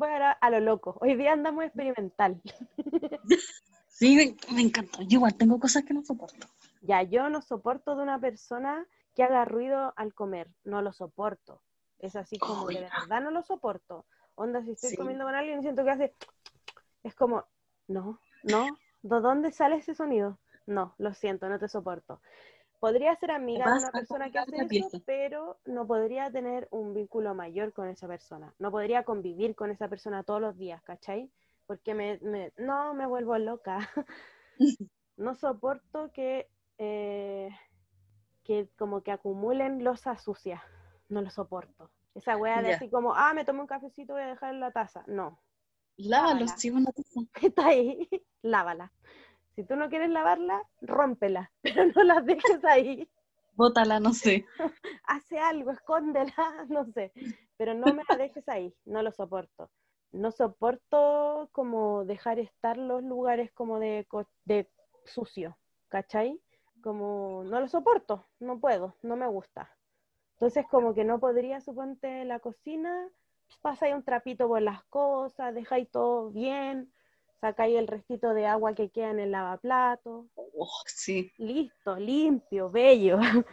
Bueno, a lo loco. Hoy día andamos experimental. Sí, me, me encantó. Yo igual tengo cosas que no soporto. Ya, yo no soporto de una persona que haga ruido al comer. No lo soporto. Es así como que de verdad no lo soporto. Onda, si estoy Sí. comiendo con alguien y siento que hace... Es como, no, no. ¿De dónde sale ese sonido? No, lo siento, no te soporto. Podría ser amiga de una persona que hace eso, pieza. pero no podría tener un vínculo mayor con esa persona. No podría convivir con esa persona todos los días, ¿cachai? Porque me, me- no me vuelvo loca. no soporto que, eh, que como que acumulen losa sucia. No lo soporto. Esa wea de Ya. así como, ah, me tomé un cafecito, voy a dejar en la taza. No, Lávalo, Lávala. si una taza. está ahí, lávala. Si tú no quieres lavarla, rómpela, pero no las dejes ahí. Bótala, no sé. Hace algo, escóndela, no sé. Pero no me la dejes ahí, no lo soporto. No soporto como dejar estar los lugares como de, de sucio, ¿cachai? Como no lo soporto, no puedo, no me gusta. Entonces como que no podría, suponte, la cocina, pasáis un trapito por las cosas, dejáis todo bien, sacáis el restito de agua que queda en el lavaplato, Oh, sí. listo, limpio, bello.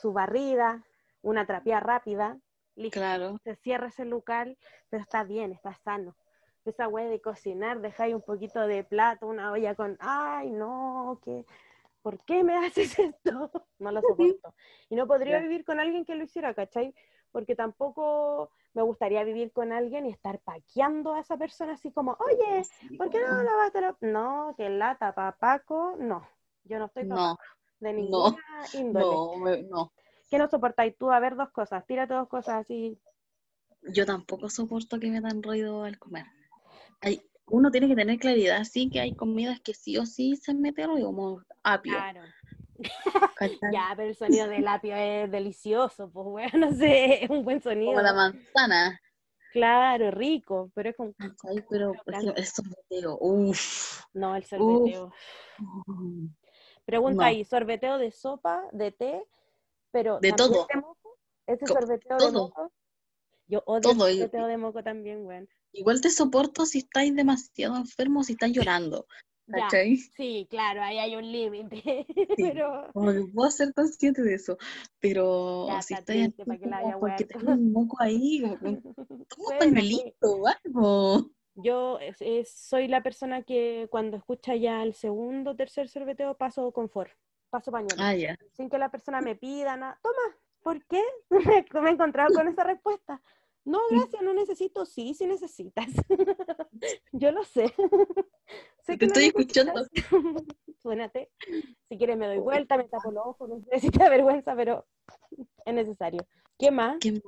Su barrida, una trapea rápida, listo. Claro. Se cierra ese lugar, pero está bien, está sano. Esa wea de cocinar, dejáis un poquito de plato, una olla con, ay, no, ¿qué? ¿por qué me haces esto? No lo soporto. Y no podría vivir con alguien que lo hiciera, ¿cachai? Porque tampoco me gustaría vivir con alguien y estar paqueando a esa persona así como, oye, ¿por qué no la...? No, que lata, papaco, no. Yo no estoy No, papaco, de no, ninguna índole. no, no. ¿Qué no soportáis tú? A ver, dos cosas, tírate dos cosas así. Yo tampoco soporto que me dan ruido al comer. Hay, uno tiene que tener claridad, sí, que hay comidas que sí o sí se mete ruido, como apio. Claro. Ya, pero el sonido del apio es delicioso, pues, bueno, no sé, es un buen sonido. Como la manzana. Claro, rico, pero es como, ¿cachai? Pero el sorbeteo, uff. no, el sorbeteo. Pregunta No. ahí, sorbeteo de sopa, de té, pero De ¿también todo. de moco? ¿Ese Co- sorbeteo de moco? Yo odio Todo, el sorbeteo de moco también, güey. Igual te soporto si estáis demasiado enfermo, si estás llorando. Ya, ¿Cachai? sí, claro, ahí hay un límite, pero Como que puedo ser consciente de eso. Pero Ya, si está estáis triste, así ¿para qué la como porque tengo un moco ahí, toma un pañuelito o algo. yo es- soy la persona que cuando escucha ya el segundo o tercer sorbeteo paso confort, paso pañuelo. Ah, ya. sin que la persona me pida nada. Toma, ¿por qué? Me he encontrado con esa respuesta. No, gracias, no necesito. Sí, sí necesitas. Yo lo sé. Sé Te estoy escuchando. Suénate. Si quieres me doy vuelta, me tapo los ojos, no sé si te da vergüenza, pero es necesario. ¿Qué más? ¿Qué más?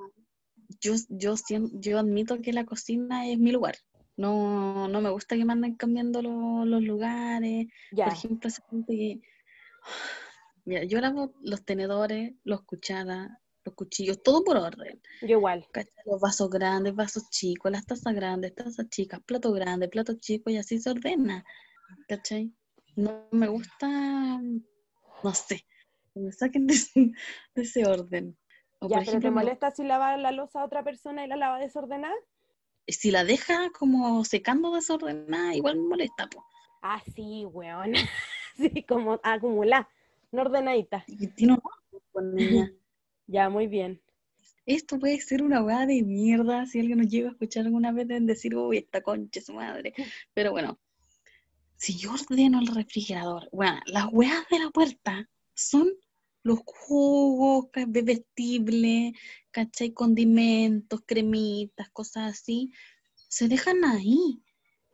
Yo, yo, yo admito que la cocina es mi lugar. No, no me gusta que me anden cambiando lo- los lugares. Ya, Por ejemplo, esa gente que... Mira, yo lavo los tenedores, los cucharas, los cuchillos, todo por orden. yo igual. ¿cachai? Los vasos grandes, vasos chicos, las tazas grandes, tazas chicas, plato grande, plato chico y así se ordena. ¿Cachai? No me gusta, no sé, me saquen de, ese- de ese orden. O Ya, por pero ¿te ejemplo, me- molesta si lava la losa a otra persona y la lava desordenada? si la deja como secando desordenada, igual me molesta, po. Ah, sí, weón. Sí, como acumular, no ordenadita. Y tiene un pues. Ya, muy bien. Esto puede ser una weá de mierda si alguien nos llega a escuchar alguna vez deben decir, uy, esta concha su madre. Pero bueno, si yo ordeno el refrigerador, bueno, las weas de la puerta son los jugos bebestibles, ¿cachai? Condimentos, cremitas, cosas así, se dejan ahí.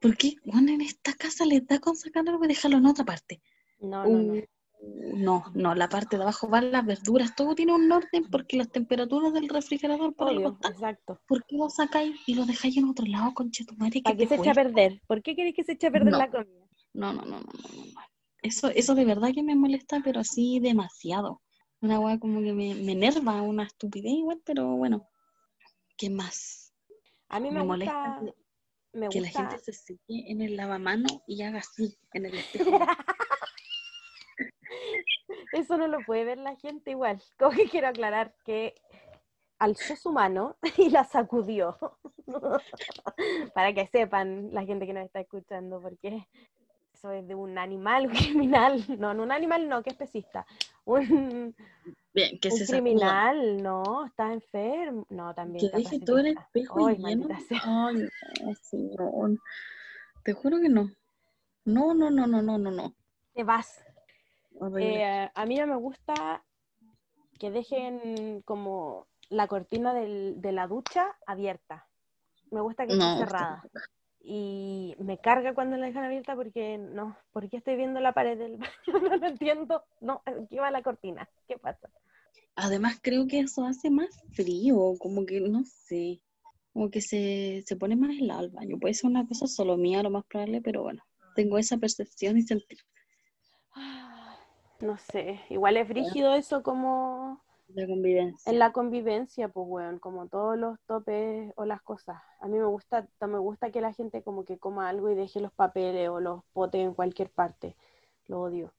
Porque, bueno, en esta casa les da con sacar algo y dejarlo en otra parte. No, no, no. No, no, la parte de abajo van las verduras, todo tiene un orden porque las temperaturas del refrigerador por Obvio, exacto. ¿Por qué lo sacáis y lo dejáis en otro lado, conchetumare? que ¿Para qué se echa a perder? ¿Por qué queréis que se eche a perder No. la comida? No, no, no, no, no. Eso, eso de verdad que me molesta, pero así demasiado. Una weá como que me, me enerva, una estupidez igual, pero bueno. ¿Qué más? A mí me, Me molesta gusta... que- Me Que la gente se seque en el lavamano y haga así, en el espejo. Eso no lo puede ver la gente igual. Como que quiero aclarar que alzó su mano y la sacudió. Para que sepan la gente que nos está escuchando, porque eso es de un animal, un criminal. No, no un animal, no, que es pesista. Un, Bien, que un se sacuda. criminal, no, está enfermo. No, también. Que deje todo el espejo Ay, lleno. Ay. Te juro que no. No, no, no, no, no, no, no. Te vas. Eh, a mí no me gusta que dejen como la cortina del- de la ducha abierta. Me gusta que esté no, cerrada. Y me carga cuando la dejan abierta porque no, ¿por qué estoy viendo la pared del baño? No lo entiendo. No, aquí va la cortina. ¿Qué pasa? Además, creo que eso hace más frío, como que no sé, como que se, se pone más helado el baño. Puede ser una cosa solo mía, lo más probable, pero bueno, tengo esa percepción y sentir Ah, No sé, igual es frígido eso como la convivencia. en la convivencia, pues weón, como todos los topes o las cosas. A mí me gusta, me gusta que la gente como que coma algo y deje los papeles o los potes en cualquier parte. Lo odio.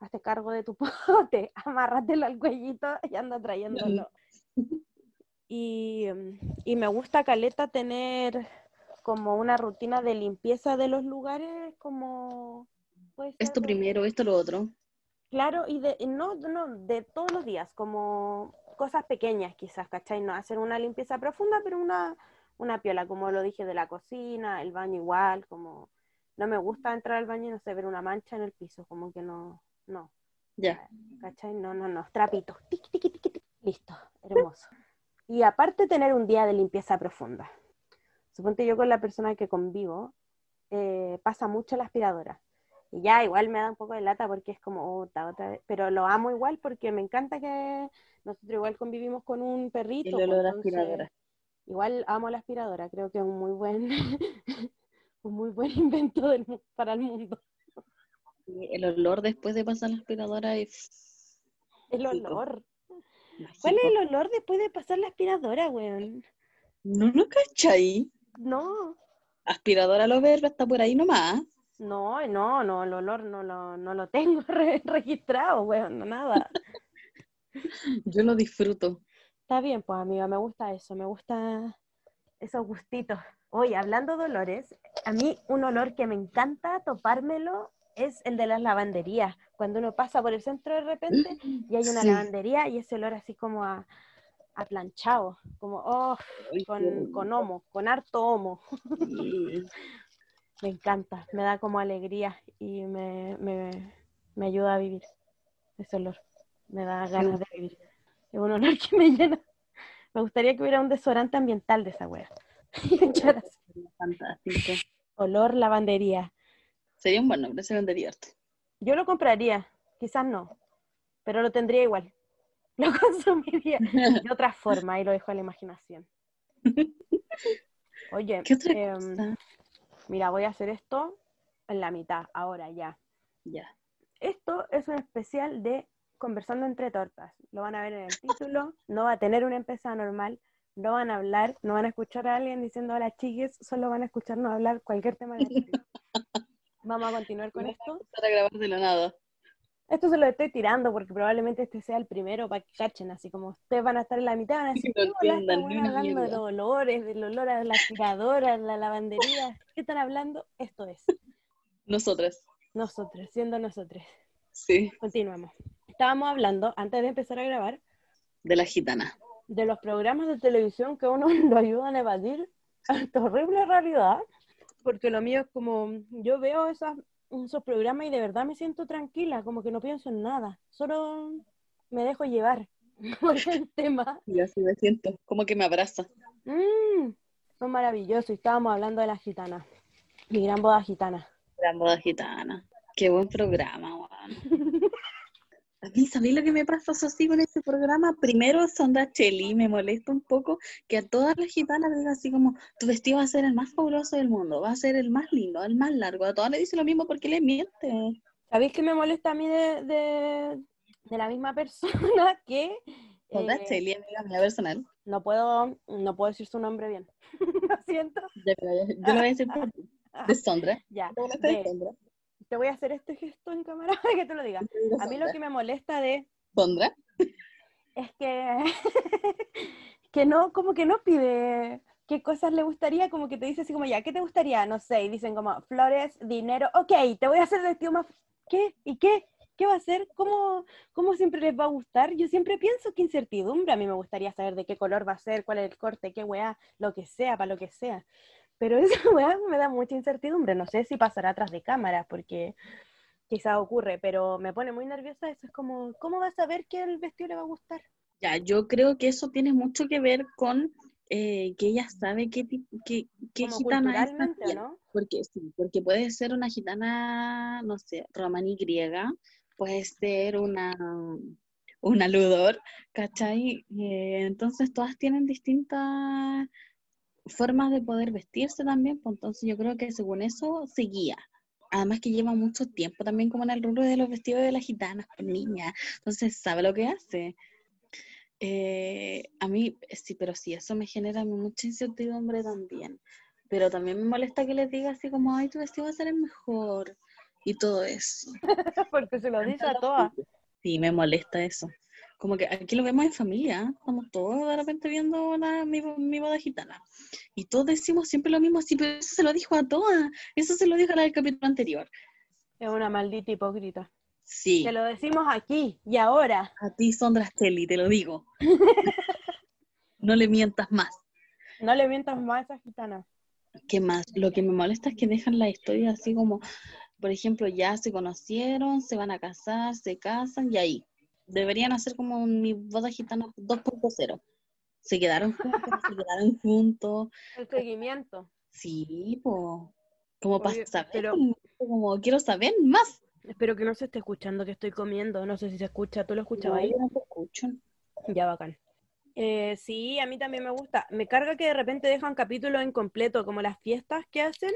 Hazte cargo de tu pote, amárratelo al cuellito y anda trayéndolo. Y, mm, y me gusta, Caleta, tener como una rutina de limpieza de los lugares, como... Esto primero, esto lo otro. Claro, y de, no, no, de todos los días, como cosas pequeñas quizás, ¿cachai? No hacer una limpieza profunda, pero una, una piola, como lo dije, de la cocina, el baño igual, como no me gusta entrar al baño y no sé, ver una mancha en el piso, como que no, no, Ya. ¿cachai? No, no, no, trapitos, tiqui, tiqui, tiqui, tiqui, listo, hermoso. Y aparte tener un día de limpieza profunda. Suponte yo con la persona que convivo, eh, pasa mucho la aspiradora. Y ya igual me da un poco de lata porque es como otra, otra vez. Pero lo amo igual porque me encanta que nosotros igual convivimos con un perrito. El pues, olor entonces, aspiradora. Igual amo la aspiradora, creo que es un muy buen, un muy buen invento del para el mundo. El olor después de pasar la aspiradora es El olor. mágico. ¿Cuál es el olor después de pasar la aspiradora, weón? No lo cachai. No, Aspiradora lo verbo está por ahí nomás. No, no, no, el olor no lo, no lo tengo re- registrado, weón, no, nada. Yo lo disfruto. Está bien, pues amiga, me gusta eso, me gusta esos gustitos. Oye, hablando de olores, a mí un olor que me encanta topármelo es el de las lavanderías. Cuando uno pasa por el centro de repente y hay una Sí. lavandería y ese olor así como a, a planchado, como oh, con, con homo, con harto homo. Me encanta, me da como alegría y me, me, me ayuda a vivir ese olor. Me da ganas de vivir. Es un olor que me llena. Me gustaría que hubiera un desodorante ambiental de esa wea. Fantástico. olor lavandería. Sería un buen nombre, se vendería harto. Yo lo compraría, quizás no, pero lo tendría igual. Lo consumiría de otra forma y lo dejo a la imaginación. Oye, ¿Qué otra em, cosa? Mira, voy a hacer esto en la mitad, ahora ya. Ya. Esto es un especial de Conversando entre Tortas. Lo van a ver en el título. No va a tener una empezada normal. No van a hablar, no van a escuchar a alguien diciendo hola chiques, solo van a escucharnos hablar cualquier tema de Vamos a continuar con esto. A grabar de nada. Esto se lo estoy tirando porque probablemente este sea el primero para que cachen, así como ustedes van a estar en la mitad, van a decir, No "¿Qué bola esta entiendan ni buena una hablando de mierda". los olores, del olor a la aspiradora, la lavandería. ¿Qué están hablando? Esto es. Nosotras. Nosotros, siendo nosotros. Sí. Continuamos. Estábamos hablando, antes de empezar a grabar, De la gitana. de los programas de televisión que a uno lo ayudan a evadir esta horrible realidad, porque lo mío es como, yo veo esas, esos programas y de verdad me siento tranquila, como que no pienso en nada, solo me dejo llevar por el tema. Y así me siento. Como que me abraza. Mm, son maravillosos, estábamos hablando de la gitana, mi gran boda gitana. Gran boda gitana. Qué buen programa, weón. A mí, ¿sabéis lo que me pasa eso sí con este programa? Primero, Sonda Cheli, me molesta un poco que a todas las gitanas le diga así como, tu vestido va a ser el más fabuloso del mundo, va a ser el más lindo, el más largo. A todas le dice lo mismo porque le miente. ¿Sabéis que me molesta a mí de, de, de la misma persona que... Sonda eh, Cheli, amiga mía personal. no puedo, no puedo decir su nombre bien. Lo siento. Ya, yo, yo lo voy a decir por ti. De Sondra. Ya. De- Sondra. Te voy a hacer este gesto en cámara para que tú lo digas. A mí lo que me molesta de Sondra. es que, que no, como que no pide qué cosas le gustaría, como que te dice así como, ya, ¿qué te gustaría? No sé, y dicen como, flores, dinero, ok, te voy a hacer vestido más, ¿qué? ¿Y qué? ¿Qué va a hacer? ¿Cómo, ¿Cómo siempre les va a gustar? Yo siempre pienso que incertidumbre, a mí me gustaría saber de qué color va a ser, cuál es el corte, qué weá, lo que sea, para lo que sea. Pero esa weá me da mucha incertidumbre, no sé si pasará atrás de cámaras, porque quizá ocurre, pero me pone muy nerviosa eso, es como, ¿cómo vas a saber que el vestido le va a gustar? Ya, yo creo que eso tiene mucho que ver con eh, que ella sabe qué, qué, qué gitana es culturalmente, ¿o también. ¿no? Porque sí, porque puede ser una gitana, no sé, romaní griega, puede ser una, una ludor, ¿cachai? Eh, entonces todas tienen distintas formas de poder vestirse también, pues entonces yo creo que según eso se guía. Además que lleva mucho tiempo también como en el rubro de los vestidos de las gitanas, pues niña, entonces sabe lo que hace. Eh, a mí, sí, pero sí, eso me genera mucha incertidumbre también. Pero también me molesta que les diga así como, ay, tu vestido va a ser el mejor. Y todo eso. Porque se lo dice a todas. Sí, me molesta eso. Como que aquí lo vemos en familia, ¿eh? estamos todos de repente viendo la- mi, mi boda gitana. Y todos decimos siempre lo mismo, sí, pero eso se lo dijo a todas. Eso se lo dijo a la del capítulo anterior. Es una maldita hipócrita. Sí, Te lo decimos aquí y ahora. a ti, Sondra Stelly, te lo digo. no le mientas más. No le mientas más a esa gitana. ¿Qué más? Lo que me molesta es que dejan la historia así como, por ejemplo, ya se conocieron, se van a casar, se casan y ahí. Deberían hacer como mi boda gitana 2.0. Se quedaron juntos, se quedaron juntos. El seguimiento. Sí. Como para Oye, saber, pero- como, como quiero saber más. Espero que no se esté escuchando que estoy comiendo. No sé si se escucha. ¿Tú lo escuchabas No, ahí? yo no te escucho. Ya, bacán. Eh, sí, a mí también me gusta. Me carga que de repente dejan capítulos incompletos, como las fiestas que hacen,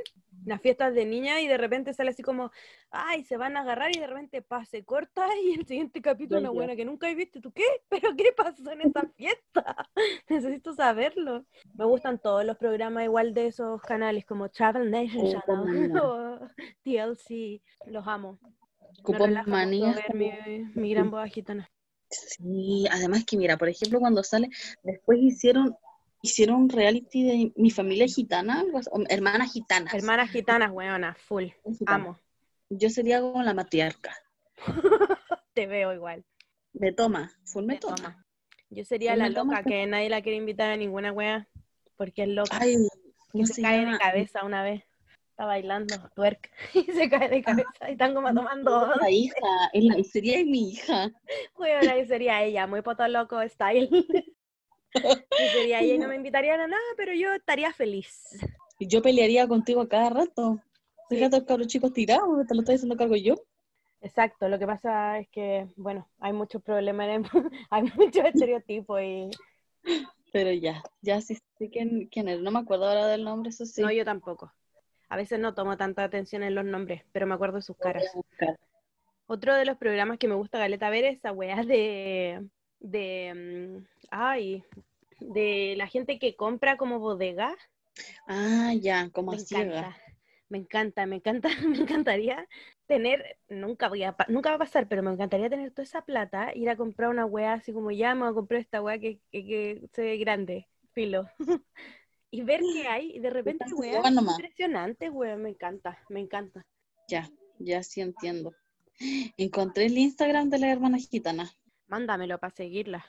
las fiestas de niña, y de repente sale así como, ay, se van a agarrar y de repente pa, se corta y el siguiente capítulo, una buena que nunca he visto. ¿Tú qué? ¿Pero qué pasó en esa fiesta? Necesito saberlo. Me gustan todos los programas igual de esos canales, como Travel Nation Oh, Channel cómo o TLC. Los amo. Ver como- mi, mi gran boda gitana. Sí, además que mira, por ejemplo, cuando sale, después hicieron, hicieron un reality de mi familia gitana, hermanas gitanas. Hermanas gitanas, weona, full. Gitanas. Amo. Yo sería como la matriarca. Te veo igual. Me toma, full me, Me toma. toma. Yo sería Full la toma, loca que nadie la quiere invitar a ninguna wea porque es loca. Ay, que ¿cómo se se cae de cabeza una vez. Está bailando twerk y se cae de cabeza y están como tomando. La hija, la, sería mi hija. Yo sería ella, muy poto loco style. Yo sería ella y no me invitarían a nada, pero yo estaría feliz. Y yo pelearía contigo a cada rato. Sí. Fíjate los cabros chicos tirados, te lo estoy haciendo cargo yo. Exacto, lo que pasa es que, bueno, hay muchos problemas, en el- hay muchos estereotipos y Pero ya, ya sí sé quién, quién es. No me acuerdo ahora del nombre, eso sí. no, yo tampoco. A veces no tomo tanta atención en los nombres, pero me acuerdo de sus caras. Otro de los programas que me gusta Galeta ver es esa weá de, de, mm, ay, de la gente que compra como bodega. Ah, ya, como Me ciega. encanta, me encanta, me encanta, me encantaría tener, nunca voy a, nunca va a pasar, pero me encantaría tener toda esa plata, ir a comprar una weá así como ya me voy a comprar esta weá que, que, que se ve grande, filo. Y ver qué hay, y de repente weá impresionante, weá, me encanta, me encanta. Ya, ya sí entiendo. Encontré el Instagram de la hermana gitana. Mándamelo para seguirla.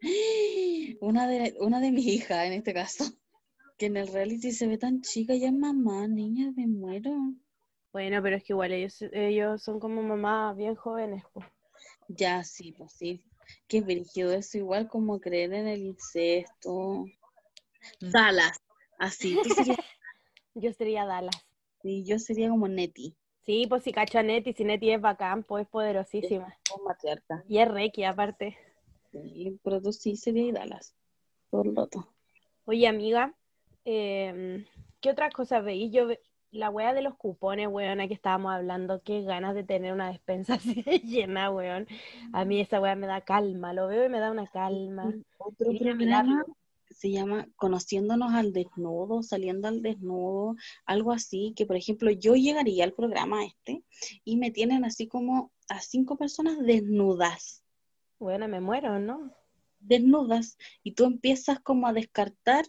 Una de, una de mis hijas, en este caso. Que en el reality se ve tan chica, ya es mamá, niña, me muero. Bueno, pero es que igual ellos, ellos son como mamás bien jóvenes. po. Ya, sí, pues sí. Qué brígido eso, igual como creer en el incesto. Dallas, así. Tú serías, Yo sería Dallas. sí, yo sería como Neti. Sí, pues si cacho a Neti, si Neti es bacán, pues es poderosísima. Matriarca. Y es Reiki, aparte. Sí, pero tú sí sería Dallas. Todo el rato. Oye, amiga, em, ¿qué otras cosas veis? Yo, ve- la wea de los cupones, weona, que estábamos hablando, qué ganas de tener una despensa así de llena, weón. A mí esa wea me da calma, lo veo y me da una calma. Otro programa se llama Conociéndonos al desnudo, saliendo al desnudo, algo así, que por ejemplo yo llegaría al programa este y me tienen así como a cinco personas desnudas, Bueno, me muero, ¿no? desnudas, y tú empiezas como a descartar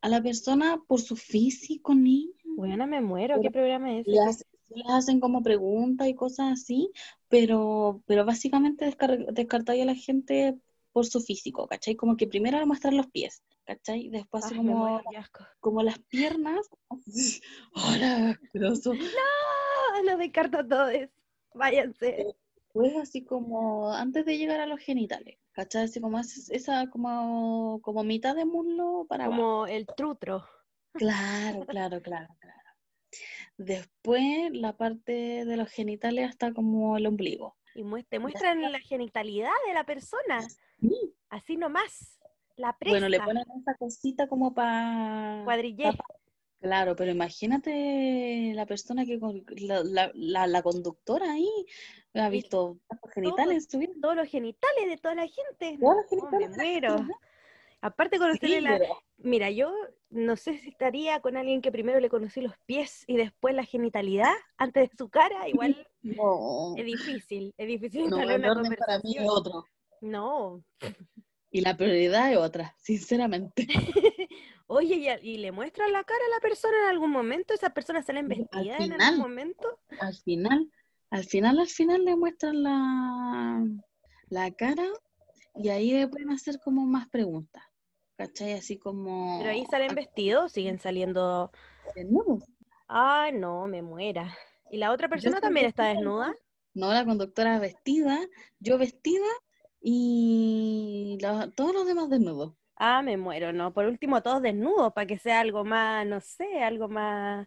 a la persona por su físico, niña. Bueno, me muero. ¿Qué programa es hace- les hacen como preguntas y cosas así, pero, pero básicamente descar descartáis a la gente por su físico, ¿cachai? Como que primero le muestran los pies, ¿cachai? Después Ay, como, muero, como las piernas. ¡Hola, asqueroso! Ah, lo descarto todo eso. Váyanse. Pues así como antes de llegar a los genitales, ¿cachai? Así como esa como, como mitad de muslo para abajo. Como el trutro. Claro, claro, claro, claro. Después la parte de los genitales hasta como el ombligo. Y te muestran la genitalidad de la persona. Sí. Así nomás. La presa. Bueno, le ponen esa cosita como para... Cuadrillé. Claro, pero imagínate la persona que... con- La, la, la, la conductora ahí ha visto tantos genitales vida. Todos los genitales de toda la gente. Todos los No, me genitales muero. Aparte conocerle Sí, la... pero- Mira, yo no sé si estaría con alguien que primero le conocí los pies y después la genitalidad antes de su cara. Igual No, es difícil. Es difícil no, el una orden para mí es conversación. otro. No. Y la prioridad es otra, sinceramente. Oye, ¿y, le muestran la cara a la persona en algún momento? ¿Esas personas salen Al vestidas en algún momento? Al final, al final, al final le muestran la, la cara y ahí le pueden hacer como más preguntas. ¿Cachai? Así como... Pero ahí salen vestidos, siguen saliendo. desnudos. Ay, no, me muera. ¿Y la otra persona también está desnuda? No, la conductora vestida, yo vestida y la- todos los demás desnudos. Ah, me muero, no. Por último, todos desnudos, para que sea algo más, no sé, algo más,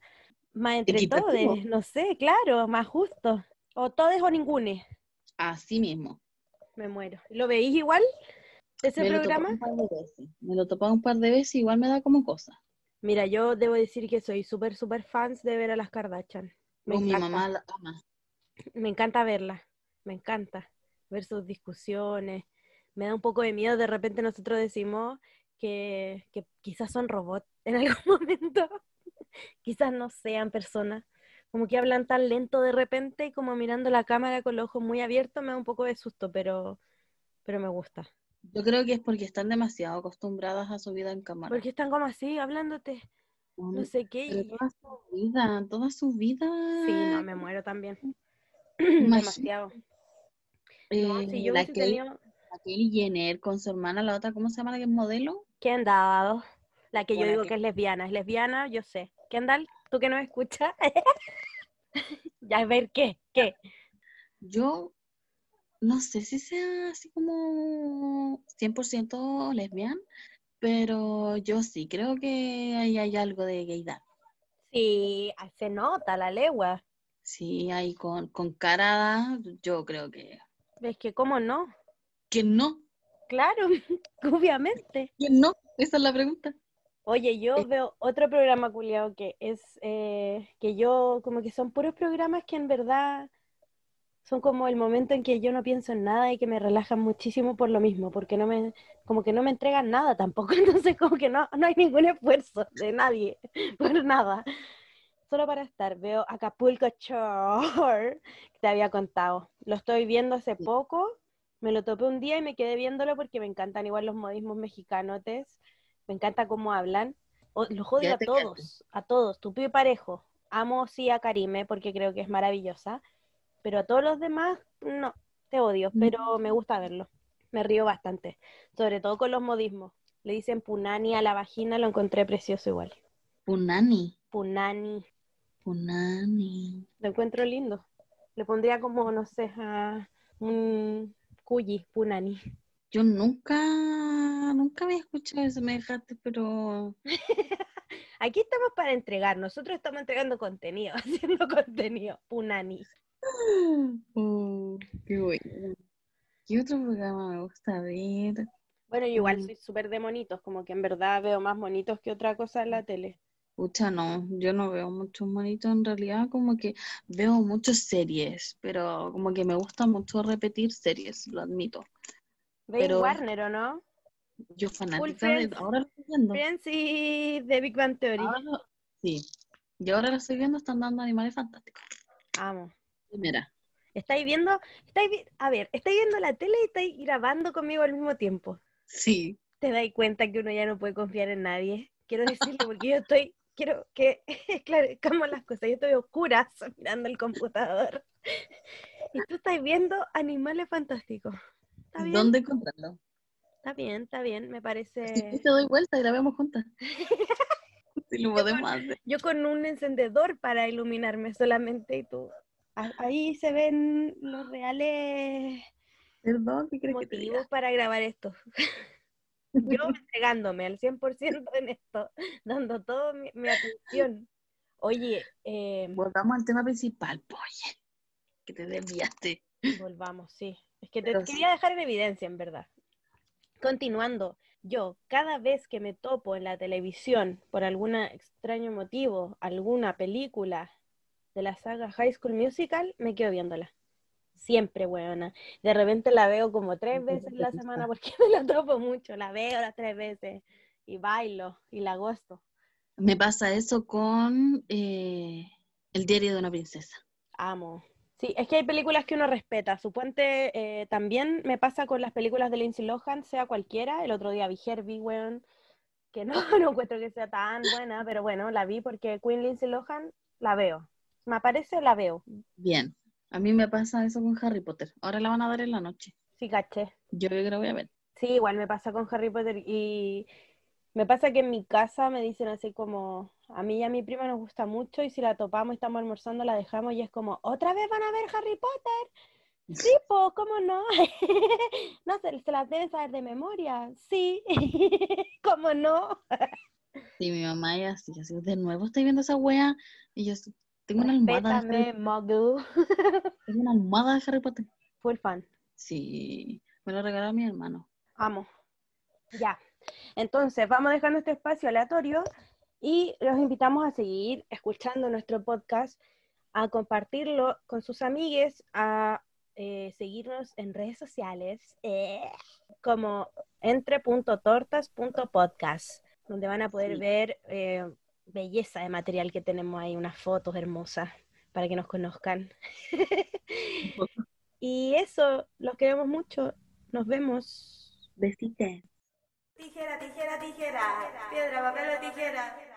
más entre Equitativo. todos, no sé, claro, más justo. O todos o ninguno. Así mismo. Me muero. ¿Lo veís igual? ¿Ese Me lo topaba programa? un par de veces. Me lo topaba un par de veces, igual me da como cosa. Mira, yo debo decir que soy súper, súper fans de ver a las Kardashian. Me Con mi encanta. mamá la ama. Me encanta verla, me encanta ver sus discusiones. Me da un poco de miedo, de repente nosotros decimos que, que quizás son robots en algún momento, quizás no sean personas, como que hablan tan lento de repente y como mirando la cámara con los ojos muy abiertos, me da un poco de susto, pero, pero me gusta. Yo creo que es porque están demasiado acostumbradas a su vida en cámara. Porque están como así, hablándote, no sé qué. Pero toda su vida, toda su vida. Sí, no, me muero también. Demasiado. No, eh, si yo la tenido... la Kylie Jenner con su hermana, la otra, ¿cómo se llama la que es modelo? Kendall, la que yo digo que- que es lesbiana, es lesbiana, yo sé. Kendall, tú que no escuchas, ya a ver qué, qué. Yo no sé si sea así como 100% lesbiana, pero yo sí creo que ahí hay algo de gaydar. Sí, se nota la legua. Sí, ahí con, con cara, yo creo que, ¿Ves que cómo no? Que no, Claro, obviamente. que no, esa es la pregunta. Oye, yo Eh. veo otro programa culiao que es eh, que yo, como que son puros programas que en verdad son como el momento en que yo no pienso en nada y que me relajan muchísimo por lo mismo, porque no me, como que no me entregan nada tampoco, entonces como que no, no hay ningún esfuerzo de nadie por nada. Solo para estar, veo Acapulco Shore, que te había contado. Lo estoy viendo hace poco, me lo topé un día y me quedé viéndolo porque me encantan igual los modismos mexicanotes, me encanta cómo hablan. O- los odio a todos, a todos, tu y parejo. Amo sí a Karime porque creo que es maravillosa, pero a todos los demás no, te odio, pero me gusta verlo. Me río bastante, sobre todo con los modismos. Le dicen punani a la vagina, lo encontré precioso igual. Punani, Punani, punani. lo encuentro lindo. Le pondría como, no sé, a un cuyi, punani. Yo nunca, nunca había escuchado eso, me dejaste, pero Aquí estamos para entregar, nosotros estamos entregando contenido, haciendo contenido, punani. Oh, qué bueno. ¿Qué otro programa me gusta ver? Bueno, yo igual Mm. soy súper de monitos, como que en verdad veo más monitos que otra cosa en la tele. Pucha, no, yo no veo muchos monitos en realidad, como que veo muchas series, pero como que me gusta mucho repetir series, lo admito. ¿Veis Warner o no? Yo fanática de, ahora lo estoy viendo. Friends y The Big Bang Theory. Ahora sí, y ahora lo estoy viendo, están dando Animales Fantásticos. Amo. Primera. ¿Estáis viendo? Estáis a ver, ¿estáis viendo la tele y estáis grabando conmigo al mismo tiempo? Sí, ¿Te dais cuenta que uno ya no puede confiar en nadie? Quiero decirlo porque yo estoy, quiero que esclarezcamos las cosas. Yo estoy a oscuras mirando el computador. Y tú estás viendo Animales Fantásticos. ¿Está bien? ¿dónde encontrarlo? Está bien, está bien, me parece. Si te doy vuelta y la vemos juntas. Si lo podemos hacer. Yo con un encendedor para iluminarme solamente y tú. Ahí se ven los reales Perdón, ¿qué crees que te diga? motivos para grabar esto. Yo entregándome al 100% en esto, dando toda mi, mi atención. Oye, eh, Volvamos al tema principal, oye, que te desviaste. volvamos, sí. Es que te Pero sí. quería dejar en evidencia, en verdad. Continuando, yo cada vez que me topo en la televisión por algún extraño motivo, alguna película de la saga High School Musical, me quedo viéndola. Siempre, weona. De repente la veo como tres veces la te semana porque me la topo mucho. La veo las tres veces y bailo y la gozo. Me pasa eso con eh, El diario de una princesa. Amo. Sí, es que hay películas que uno respeta. Suponte, eh, también me pasa con las películas de Lindsay Lohan, sea cualquiera. El otro día vi Herbie, weón, que no, no encuentro que sea tan buena, pero bueno, la vi porque Queen Lindsay Lohan la veo. Me aparece, la veo. Bien, a mí me pasa eso con Harry Potter. Ahora la van a dar en la noche. Sí, caché. Yo creo que la voy a ver. Sí, igual me pasa con Harry Potter y me pasa que en mi casa me dicen así como, a mí y a mi prima nos gusta mucho y si la topamos y estamos almorzando la dejamos y es como, ¿otra vez van a ver Harry Potter? Sí, pues, ¿cómo no? No, se, se las deben saber de memoria. Sí, ¿cómo no? Sí, mi mamá es así, así, de nuevo estoy viendo esa wea. Y yo tengo una almohada de tengo una almohada de Harry Potter. Full fan. Sí, me lo regaló mi hermano. Amo. Ya. Entonces, vamos a dejar nuestro espacio aleatorio y los invitamos a seguir escuchando nuestro podcast, a compartirlo con sus amigues, a eh, seguirnos en redes sociales eh, como entre.tortas.podcast, donde van a poder Sí. ver eh, belleza de material que tenemos ahí, unas fotos hermosas para que nos conozcan. y eso, los queremos mucho. Nos vemos. Besite. Tijera, tijera, tijera. Piedra, papel o tijera.